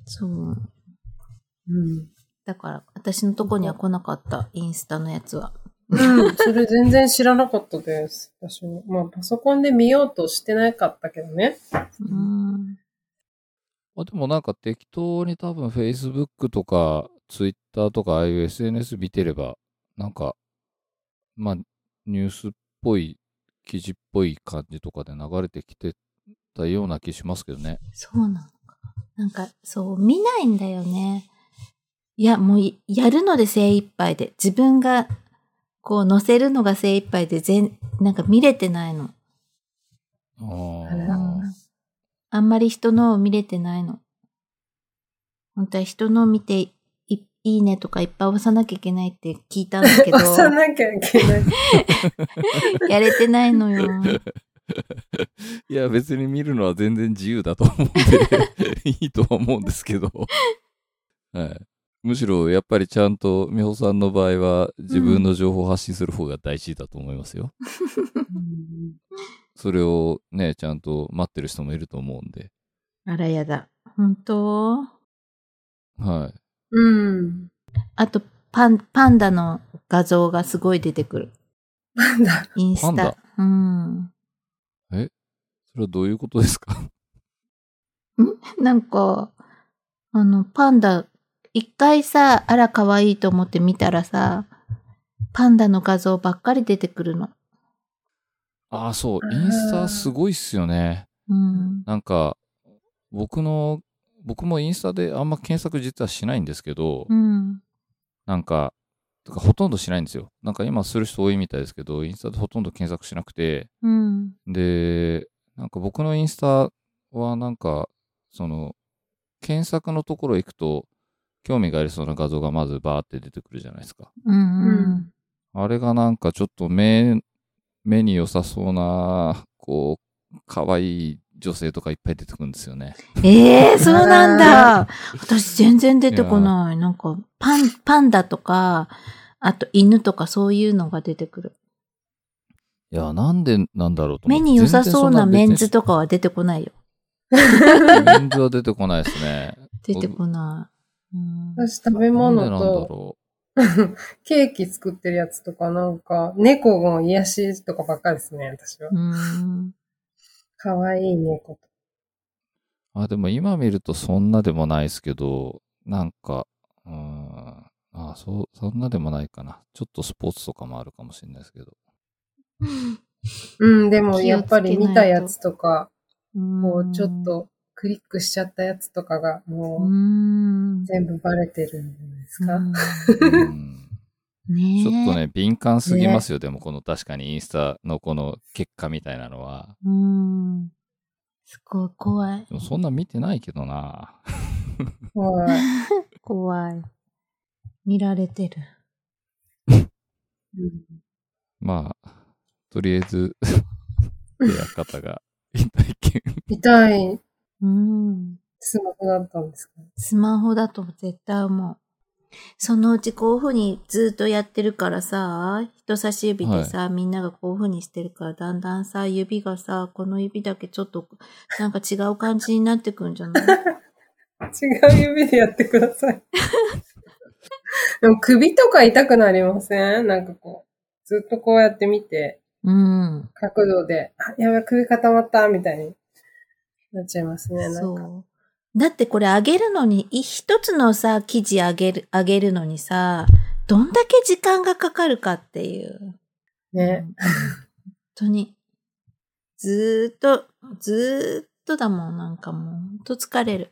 そう。うん。だから、私のとこには来なかった、インスタのやつは。うん、それ全然知らなかったです。私も。まあ、パソコンで見ようとしてなかったけどね。うん。まあ、でもなんか適当に多分 Facebook とか Twitter とかああいう SNS 見てれば、なんか、まあ、ニュースっぽい、記事っぽい感じとかで流れてきてたような気しますけどね。そうなのか。なんか、そう、見ないんだよね。いや、もうい、やるので精一杯で、自分が、こう、載せるのが精一杯で、全、なんか見れてないの。あ。あんまり人のを見れてないの。本当は人のを見てい、いいねとかいっぱい押さなきゃいけないって聞いたんだけど、押さなきゃいけない。やれてないのよ。いや、別に見るのは全然自由だと思うんで、いいとは思うんですけど。はい。むしろ、やっぱりちゃんと、美穂さんの場合は、自分の情報を発信する方が大事だと思いますよ。うんそれをね、ちゃんと待ってる人もいると思うんで。あらやだ。本当？はい。うん。あと、パン、パンダの画像がすごい出てくる。なんだ。インスパンダ？タ。うん。それはどういうことですか？なんか、あの、パンダ、一回さ、あら可愛いと思って見たらさ、パンダの画像ばっかり出てくるの。ああ、そう。インスタすごいっすよね。うん。なんか、僕の、僕もインスタであんま検索実はしないんですけど、うん。なんか、とかほとんどしないんですよ。なんか今する人多いみたいですけど、インスタでほとんど検索しなくて、うん。で、なんか僕のインスタはなんか、その、検索のところ行くと、興味がありそうな画像がまずバーって出てくるじゃないですか。うん。うん。あれがなんかちょっと目、目に良さそうな、こう、可愛い女性とかいっぱい出てくるんですよね。ええそうなんだ。私全然出てこない。なんか、パン、パンダとか、あと犬とかそういうのが出てくる。いや、なんでなんだろうと思って。目に良さそうなメンズととかは出てこないよ。メンズは出てこないですね。出てこない。うん私食べ物とろ ケーキ作ってるやつとかなんか、猫の癒しとかばっかりですね、私は。うん。かわいい猫と。う。あ、でも今見るとそんなでもないですけど、なんか、うーん、あ、そう、そんなでもないかな。ちょっとスポーツとかもあるかもしれないですけど。うん、でもやっぱり見たやつとか、うんこうちょっ。とクリックしちゃったやつとかがう。もうん全部バレてるんじゃないですか？うんねえちょっとね、敏感すぎますよ。でも、この確かにインスタのこの結果みたいなのは。うん。すごい怖い。でもそんな見てないけどな。はい。怖い。見られてる。うんまあ、とりあえず、出会方がいた意見。痛い。うん。スマホだったんですか？スマホだと絶対思う。そのうちこういう風にずっとやってるからさ、人差し指でさ、みんながこういう風にしてるから、だんだんさ、指がさ、この指だけちょっと、なんか違う感じになってくんじゃない？違う指でやってください。でも首とか痛くなりません？なんかこう、ずっとこうやって見て、うん。角度で、あ、やばい、首固まった、みたいになっちゃいますね。なんか。そう。だってこれ上げるのに、い一つのさ、記事上げる、上げるのにさ、どんだけ時間がかかるかっていう。ね。本当に。ずーっと、ずーっとだもん、なんかもう、ほんと疲れる。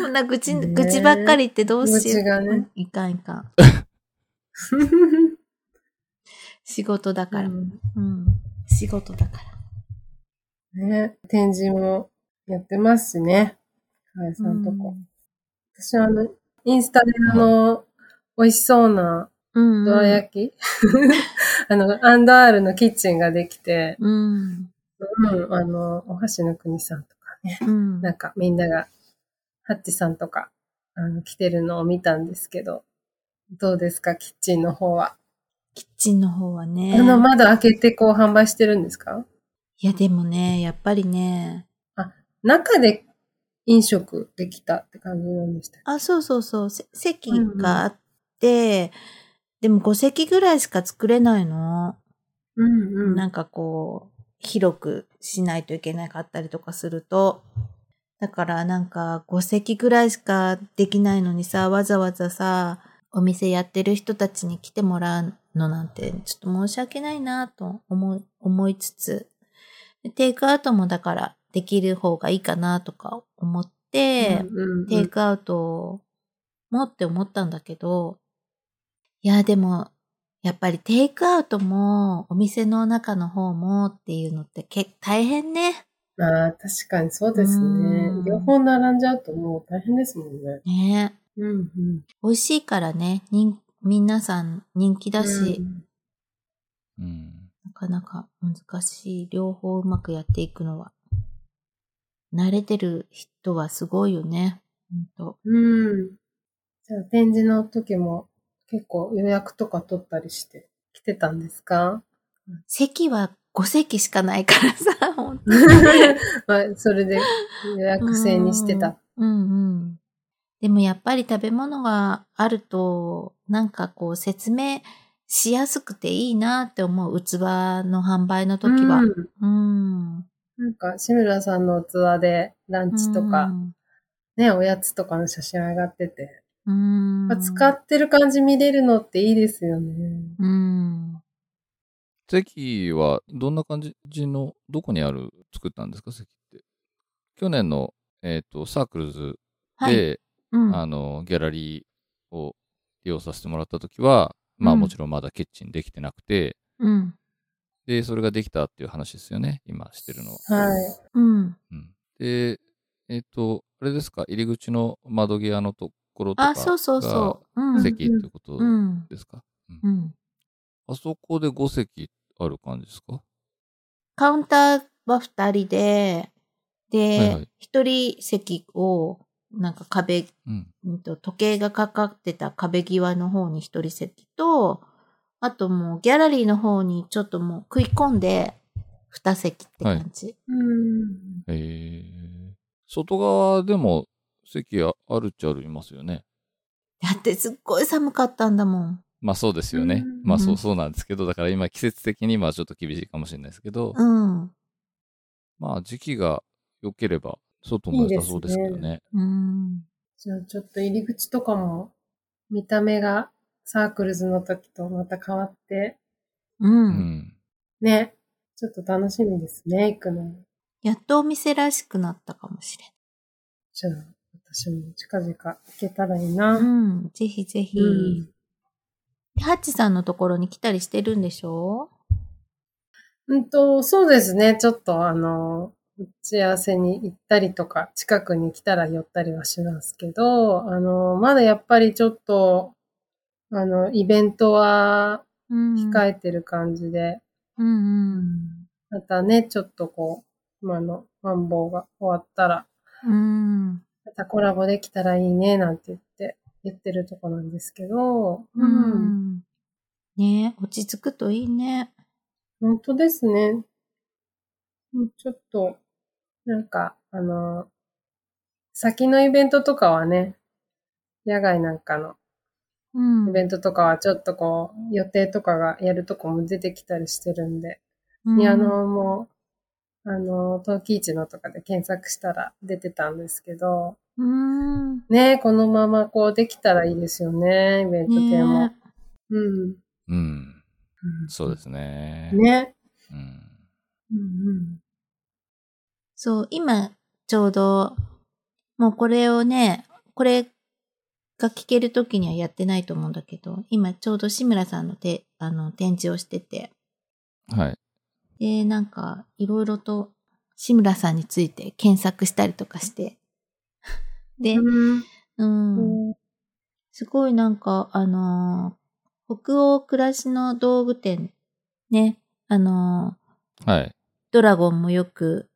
こんな愚痴、ね愚痴ばっかり言ってどうしよう。ねいかんいかん。仕事だから。うんうん。仕事だから。ね。展示もやってますしね。かやさんとこ。私はあの、インスタであの、美味しそうなうん、うん。どら焼き、あの、アンドアールのキッチンができて、うん。うん、あの、お箸の国さんとかね。うん。なんかみんなが、ハッチさんとか、あの、来てるのを見たんですけど、どうですか、キッチンの方は。キッチンの方はね。あの、窓開けてこう販売してるんですか？いや、でもね、やっぱりね、中で飲食できたって感じなんでしたあ、そうそうそう、せ席があって、でも5席ぐらいしか作れないの。うんうん。なんかこう、広くしないといけなかったりとかすると。だからなんか5席ぐらいしかできないのにさ、わざわざさ、お店やってる人たちに来てもらうのなんて、ちょっと申し訳ないなと思い、思いつつ、でテイクアウトもだからできる方がいいかなとか思って、テイクアウトもって思ったんだけど、いや、でも、やっぱりテイクアウトも、お店の中の方もっていうのって結大変ね。ああ、確かにそうですねうん。両方並んじゃうともう大変ですもんね。ねうんうん。美味しいからね、人皆さん人気だし、うんかなか難しい。両方うまくやっていくのは。慣れてる人はすごいよね。ほんと。うん。じゃあ展示の時も結構予約とか取ったりして来てたんですか？席は5席しかないからさ、ほんとまあ、それで予約制にしてた。うんうん。でもやっぱり食べ物があると、なんかこう説明しやすくていいなって思う器の販売の時は。うんうん。なんか、志村さんの器でランチとか、ね、おやつとかの写真上がってて、うん。まあ使ってる感じ見れるのっていいですよね。うん。席はどんな感じの、どこにある、作ったんですか、席って。去年の、えっ、と、サークルズはい。で、うん。あの、ギャラリーを利用させてもらったときは、まあうんもちろんまだキッチンできてなくて、うん。で、それができたっていう話ですよね、今してるのは。はい。うん。うん、で、えっ、と、あれですか、入り口の窓際のところとかあ、そうそうそう。うがん。席ってことうん。ですか、うんうん。あそこで5席ある感じですか？カウンターは二人で、はいはいで、一、人席を、なんか壁うん。うんと時計がかかってた壁際の方に一人席と、あともうギャラリーの方にちょっともう食い込んで二席って感じ。うん。へえ。外側でも席ああるっちゃありますよね。だってすっごい寒かったんだもん。まあそうですよね。うんまあそうそうなんですけど、だから今季節的にまあちょっと厳しいかもしれないですけど、うん。まあ時期が良ければ外も良さそうですけどね。うん。じゃあちょっと入り口とかも見た目がサークルズの時とまた変わって、う。うんん。ね。ちょっと楽しみですね、行くの。やっとお店らしくなったかもしれじゃあ私も近々行けたらいいない。な。うん。ぜひぜひ。うんハッチさんのところに来たりしてるんでしょ？うんと、そうですね。ちょっとあの、打ち合わせに行ったりとか、近くに来たら寄ったりはしますけど、あの、まだやっぱりちょっと、あの、イベントはうん控えてる感じで、うんうん。またね、ちょっとこう、まああの、マンボウが終わったら、うん。またコラボできたらいいね、なんて言って、言ってるとこなんですけど、う。ん。ね落ち着くといいね。本当ですね。ちょっと、なんか、あの、先のイベントとかはね、野外なんかのうん。イベントとかはちょっとこう、予定とかがやるとこも出てきたりしてるんで、うんピアノも、あの、陶器市のとかで検索したら出てたんですけど、うん。ねこのままこうできたらいいですよね、イベント系も。ねうん。うん。そうですね。ね。うん。うんそう、今、ちょうど、もうこれをね、これが聞けるときにはやってないと思うんだけど、今ちょうど志村さんのてあの展示をしてて、はい。で、なんか、いろいろと志村さんについて検索したりとかして、で、うん。すごいなんか、あのー北欧暮らしの道具店、ね、あのーはい。ドラゴンもよく、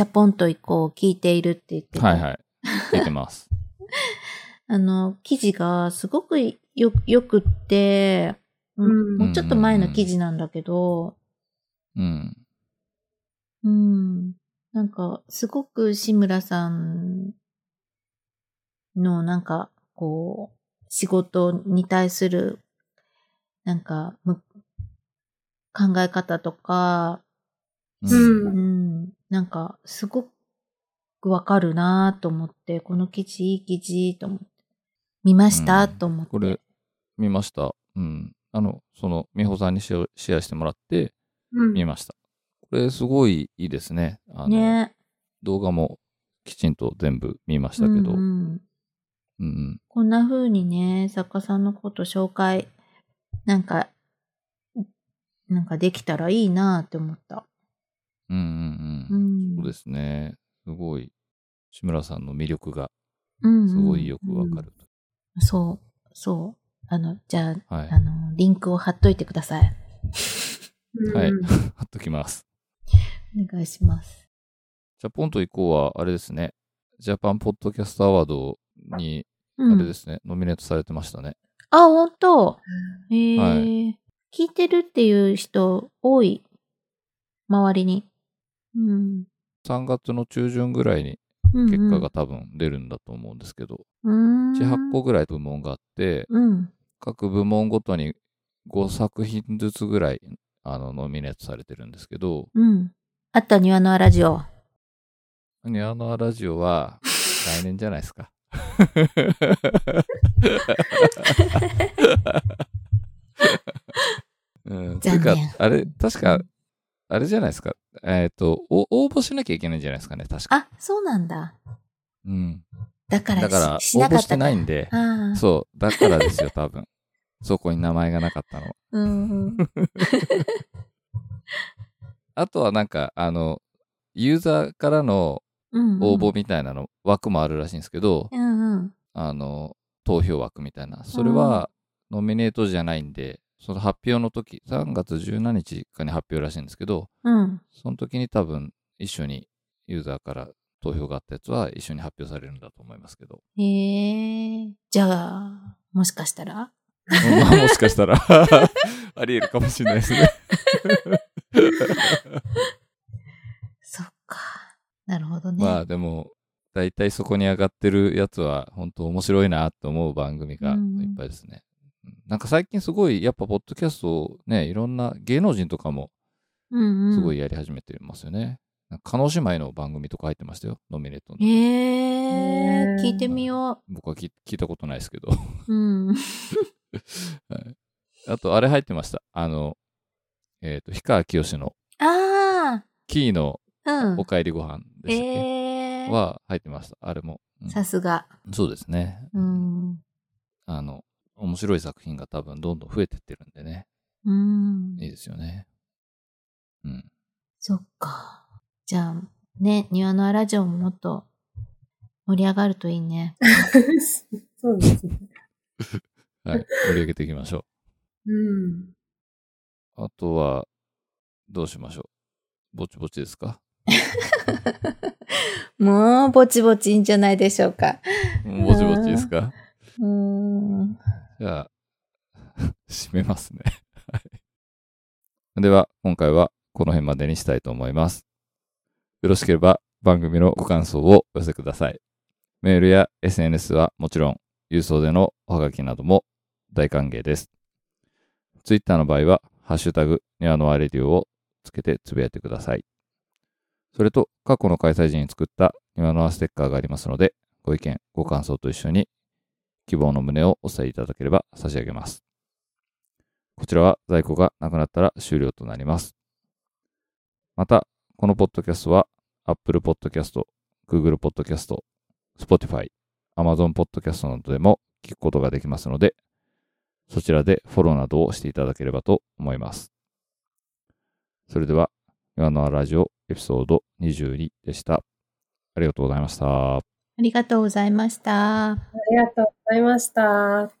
チャポンと行こう聞いているって言ってたはいはい。聞いてます。あの、記事がすごくよ、よくって、うんうんもうちょっと前の記事なんだけど、うん。うん。なんか、すごく志村さんの、なんか、こう、仕事に対する、なんか、む考え方とか、ううんん、なんか、すごくわかるなと思って、この記事、いい記事と思って。見ました、うんと思って。これ、見ました。うん。あの、その、美穂さんにシェアシェアしてもらって、うん。見ました。これ、すごいいいですね。あの、ね。動画もきちんと全部見ましたけど。ううんんうん。うんこんな風にね、作家さんのこと紹介、なんか、なんかできたらいいなって思った。うんうんううん。ん。そうですね。すごい、志村さんの魅力がうんうんすごいよくわかる。そう、そう。あの、じゃあ、はい。あの、リンクを貼っといてください。うんはい。貼っときます。お願いします。じゃあ、ポンと行こうは、あれですね。ジャパンポッドキャストアワードに、うん。あれですね、ノミネートされてましたね。あ、本当えーは聞いてるっていう人多い。周りに。うん。3月の中旬ぐらいにうんうん結果が多分出るんだと思うんですけど、うーん。7、8個ぐらい部門があって、うん。各部門ごとに5作品ずつぐらい、あの、ノミネートされてるんですけど、うん。あった庭のラジオ。ニワノアラジオは来年じゃないですか。うん、残念、あれ、確か、あれじゃないですか。えっ、とお、応募しなきゃいけないんじゃないですかね、確か。あ、そうなんだ。うん。だからだから、ししなかっ応募したてないんで。そう、だからですよ、多分。そこに名前がなかったの。うんうん。あとはなんか、あの、ユーザーからのうんうん応募みたいなの、枠もあるらしいんですけど、うんうん。あの、投票枠みたいな。それは、ノミネートじゃないんで、その発表の時、3月17日かに発表らしいんですけど、うん。その時に多分、一緒にユーザーから投票があったやつは一緒に発表されるんだと思いますけど。へえ。じゃあ、もしかしたら？まあ、もしかしたら、あり得るかもしれないですね。そっか。なるほどね。まあ、でも、大体そこに上がってるやつは、本当面白いなと思う番組がいっぱいですね。うんなんか最近すごい、やっぱ、ポッドキャストをね、いろんな芸能人とかもうんうん。すごいやり始めてますよね。なんか、叶姉妹の番組とか入ってましたよ、ノミネートの。へえへー聞いてみよ僕は聞聞いたことないですけど。う。うん。はいあと、あれ入ってました。あの、えっ、と、氷川きよしのあキーのあ。うんお。かえりご飯でしたっけ、ええ。は入ってました。あれも。うんさすが。そうですね。うん。あの、面白い作品が多分どんどん増えてってるんでね。うん。いいですよね。うん。そっか。じゃあ、ね、庭のラジオももっと盛り上がるといいね。そうですね。はい。盛り上げていきましょうん。う。あとは、どうしましょう。ぼちぼちですか？もう、ぼちぼちいいんじゃないでしょうか。もうぼちぼちですか？うーん。じゃあ、締めますね。では、今回はこの辺までにしたいと思います。よろしければ番組のご感想をお寄せください。メールや SNS はもちろん、郵送でのおはがきなども大歓迎です。Twitter の場合は、ハッシュタグ、ニワノアレディオをつけてつぶやいてください。それと、過去の開催時に作ったニワノアステッカーがありますので、ご意見、ご感想と一緒に希望の旨をお伝えいただければ差し上げます。こちらは在庫がなくなったら終了となります。また、このポッドキャストは Apple Podcast、Google Podcast、Spotify、Amazon Podcast などでも聞くことができますので、そちらでフォローなどをしていただければと思います。それでは、今のはラジオエピソード22でした。ありがとうございました。ありがとうございました。ありがとうございました。